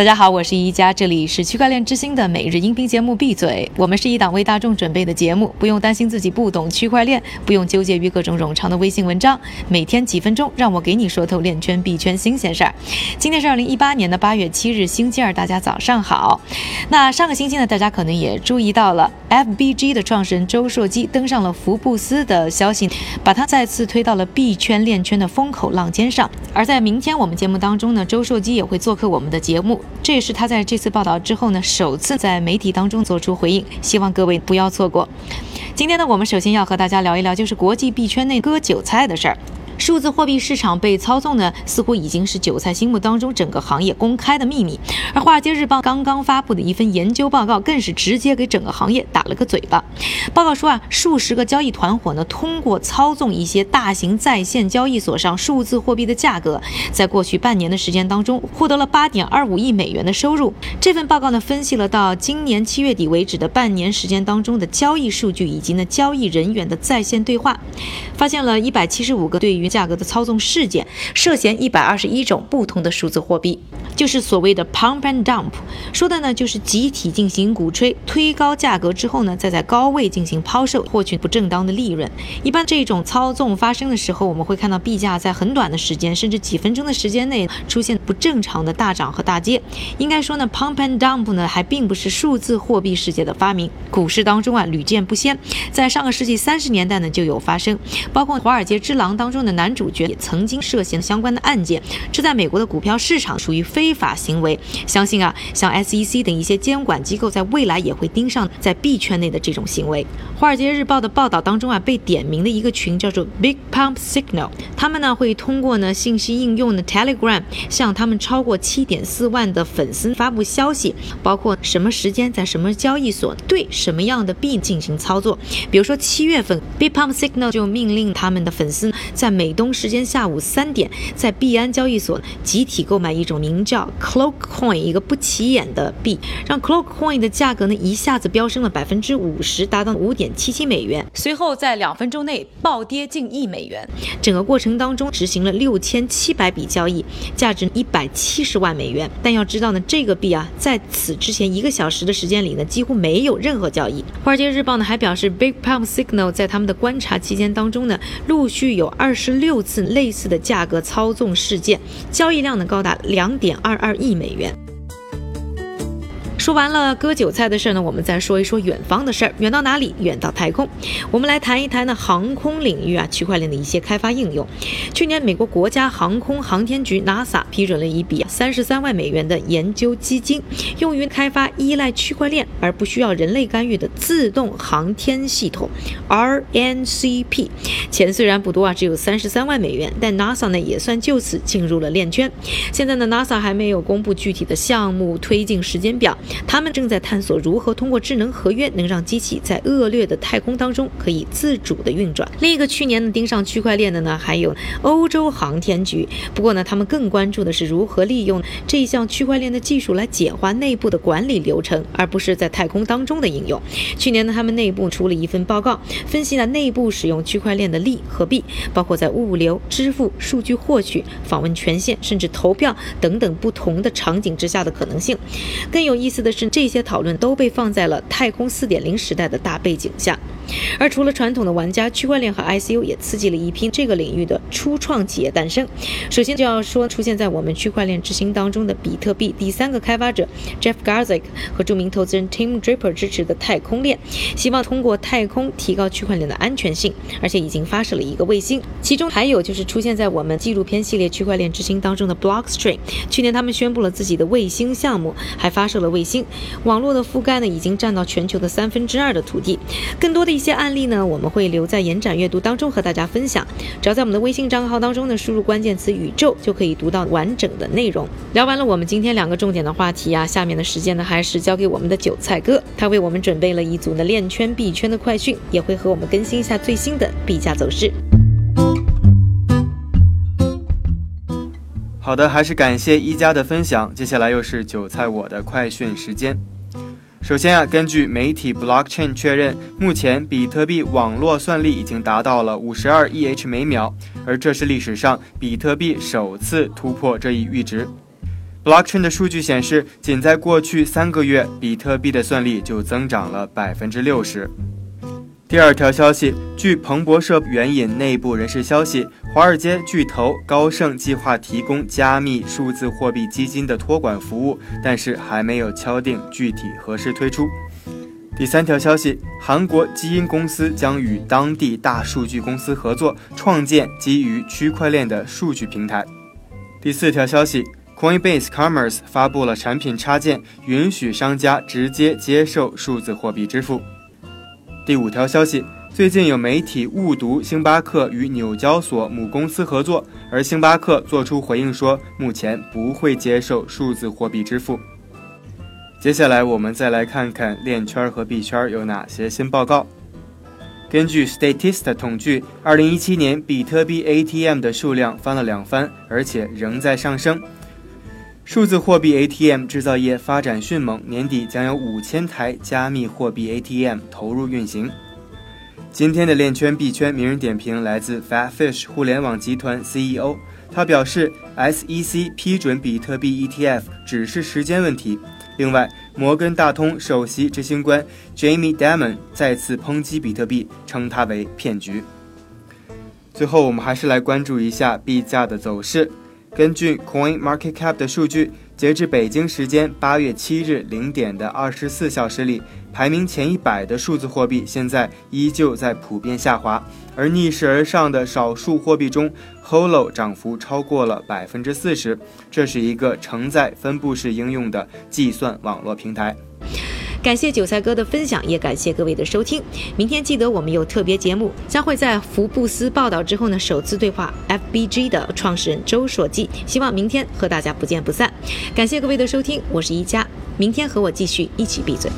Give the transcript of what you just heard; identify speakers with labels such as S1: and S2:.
S1: 大家好，我是一加，这里是区块链之星的每日音频节目。闭嘴，我们是一档为大众准备的节目，不用担心自己不懂区块链，不用纠结于各种冗长的微信文章，每天几分钟，让我给你说透链圈币圈新鲜事儿。今天是二零一八年的八月七日，星期二，大家早上好。那上个星期呢，大家可能也注意到了，FBG 的创始人周硕基登上了福布斯的消息，把他再次推到了币圈链圈的风口浪尖上。而在明天我们节目当中呢，周硕基也会做客我们的节目。这也是他在这次报道之后呢，首次在媒体当中做出回应，希望各位不要错过。今天呢，我们首先要和大家聊一聊，就是国际币圈内割韭菜的事儿。数字货币市场被操纵呢，似乎已经是韭菜心目当中整个行业公开的秘密。而《华尔街日报》刚刚发布的一份研究报告，更是直接给整个行业打了个嘴巴。报告说啊，数十个交易团伙呢，通过操纵一些大型在线交易所上数字货币的价格，在过去半年的时间当中，获得了八点二五亿美元的收入。这份报告呢，分析了到今年七月底为止的半年时间当中的交易数据以及呢交易人员的在线对话，发现了一百七十五个对于价格的操纵事件，涉嫌一百二十一种不同的数字货币，就是所谓的 pump and dump，说的呢就是集体进行鼓吹，推高价格之后呢，再在高位进行抛售，获取不正当的利润。一般这种操纵发生的时候，我们会看到币价在很短的时间，甚至几分钟的时间内出现不正常的大涨和大跌。应该说呢，pump and dump 呢还并不是数字货币世界的发明，股市当中啊屡见不鲜，在上个世纪三十年代呢就有发生，包括《华尔街之狼》当中的。男主角也曾经涉嫌相关的案件，这在美国的股票市场属于非法行为。相信啊，像 SEC 等一些监管机构在未来也会盯上在币圈内的这种行为。华尔街日报的报道当中啊，被点名的一个群叫做 Big Pump Signal，他们呢会通过呢信息应用的 Telegram 向他们超过七点四万的粉丝发布消息，包括什么时间在什么交易所对什么样的币进行操作。比如说七月份，Big Pump Signal 就命令他们的粉丝在美美东时间下午三点，在币安交易所集体购买一种名叫 Cloak Coin 一个不起眼的币，让 Cloak Coin 的价格呢一下子飙升了百分之五十，达到五点七七美元。随后在两分钟内暴跌近一美元。整个过程当中执行了六千七百笔交易，价值一百七十万美元。但要知道呢，这个币啊，在此之前一个小时的时间里呢，几乎没有任何交易。华尔街日报呢还表示，Big Pump Signal 在他们的观察期间当中呢，陆续有二十。六次类似的价格操纵事件，交易量呢高达两点二二亿美元。说完了割韭菜的事儿呢，我们再说一说远方的事儿。远到哪里？远到太空。我们来谈一谈呢航空领域啊区块链的一些开发应用。去年，美国国家航空航天局 NASA 批准了一笔三十三万美元的研究基金，用于开发依赖区块链而不需要人类干预的自动航天系统 RNCP。钱虽然不多啊，只有三十三万美元，但 NASA 呢也算就此进入了链圈。现在呢，NASA 还没有公布具体的项目推进时间表。他们正在探索如何通过智能合约，能让机器在恶劣的太空当中可以自主的运转。另一个去年呢盯上区块链的呢，还有欧洲航天局。不过呢，他们更关注的是如何利用这一项区块链的技术来简化内部的管理流程，而不是在太空当中的应用。去年呢，他们内部出了一份报告，分析了内部使用区块链的利和弊，包括在物流、支付、数据获取、访问权限，甚至投票等等不同的场景之下的可能性。更有意思。的是，这些讨论都被放在了太空四点零时代的大背景下。而除了传统的玩家，区块链和 ICO 也刺激了一批这个领域的初创企业诞生。首先就要说出现在我们区块链之星当中的比特币第三个开发者 Jeff Garzik 和著名投资人 Tim Draper 支持的太空链，希望通过太空提高区块链的安全性，而且已经发射了一个卫星。其中还有就是出现在我们纪录片系列区块链之星当中的 Blockstream，去年他们宣布了自己的卫星项目，还发射了卫星，网络的覆盖呢已经占到全球的三分之二的土地。更多的。一些案例呢，我们会留在延展阅读当中和大家分享。只要在我们的微信账号当中呢，输入关键词“宇宙”，就可以读到完整的内容。聊完了我们今天两个重点的话题啊，下面的时间呢，还是交给我们的韭菜哥，他为我们准备了一组呢链圈币圈的快讯，也会和我们更新一下最新的币价走势。
S2: 好的，还是感谢一加的分享。接下来又是韭菜我的快讯时间。首先啊，根据媒体 Blockchain 确认，目前比特币网络算力已经达到了五十二 EH 每秒，而这是历史上比特币首次突破这一阈值。Blockchain 的数据显示，仅在过去三个月，比特币的算力就增长了百分之六十。第二条消息，据彭博社援引内部人士消息，华尔街巨头高盛计划提供加密数字货币基金的托管服务，但是还没有敲定具体何时推出。第三条消息，韩国基因公司将与当地大数据公司合作，创建基于区块链的数据平台。第四条消息，Coinbase Commerce 发布了产品插件，允许商家直接接受数字货币支付。第五条消息，最近有媒体误读星巴克与纽交所母公司合作，而星巴克做出回应说，目前不会接受数字货币支付。接下来我们再来看看链圈和币圈有哪些新报告。根据 Statista 统计，2017年比特币 ATM 的数量翻了两番，而且仍在上升。数字货币 ATM 制造业发展迅猛，年底将有五千台加密货币 ATM 投入运行。今天的链圈币圈名人点评来自 Fatfish 互联网集团 CEO，他表示，SEC 批准比特币 ETF 只是时间问题。另外，摩根大通首席执行官 Jamie Dimon 再次抨击比特币，称它为骗局。最后，我们还是来关注一下币价的走势。根据 Coin Market Cap 的数据，截至北京时间八月七日零点的二十四小时里，排名前一百的数字货币现在依旧在普遍下滑，而逆势而上的少数货币中，Holo 涨幅超过了百分之四十。这是一个承载分布式应用的计算网络平台。
S1: 感谢韭菜哥的分享，也感谢各位的收听。明天记得我们有特别节目，将会在福布斯报道之后呢，首次对话 FBG 的创始人周硕基。希望明天和大家不见不散。感谢各位的收听，我是一加，明天和我继续一起闭嘴。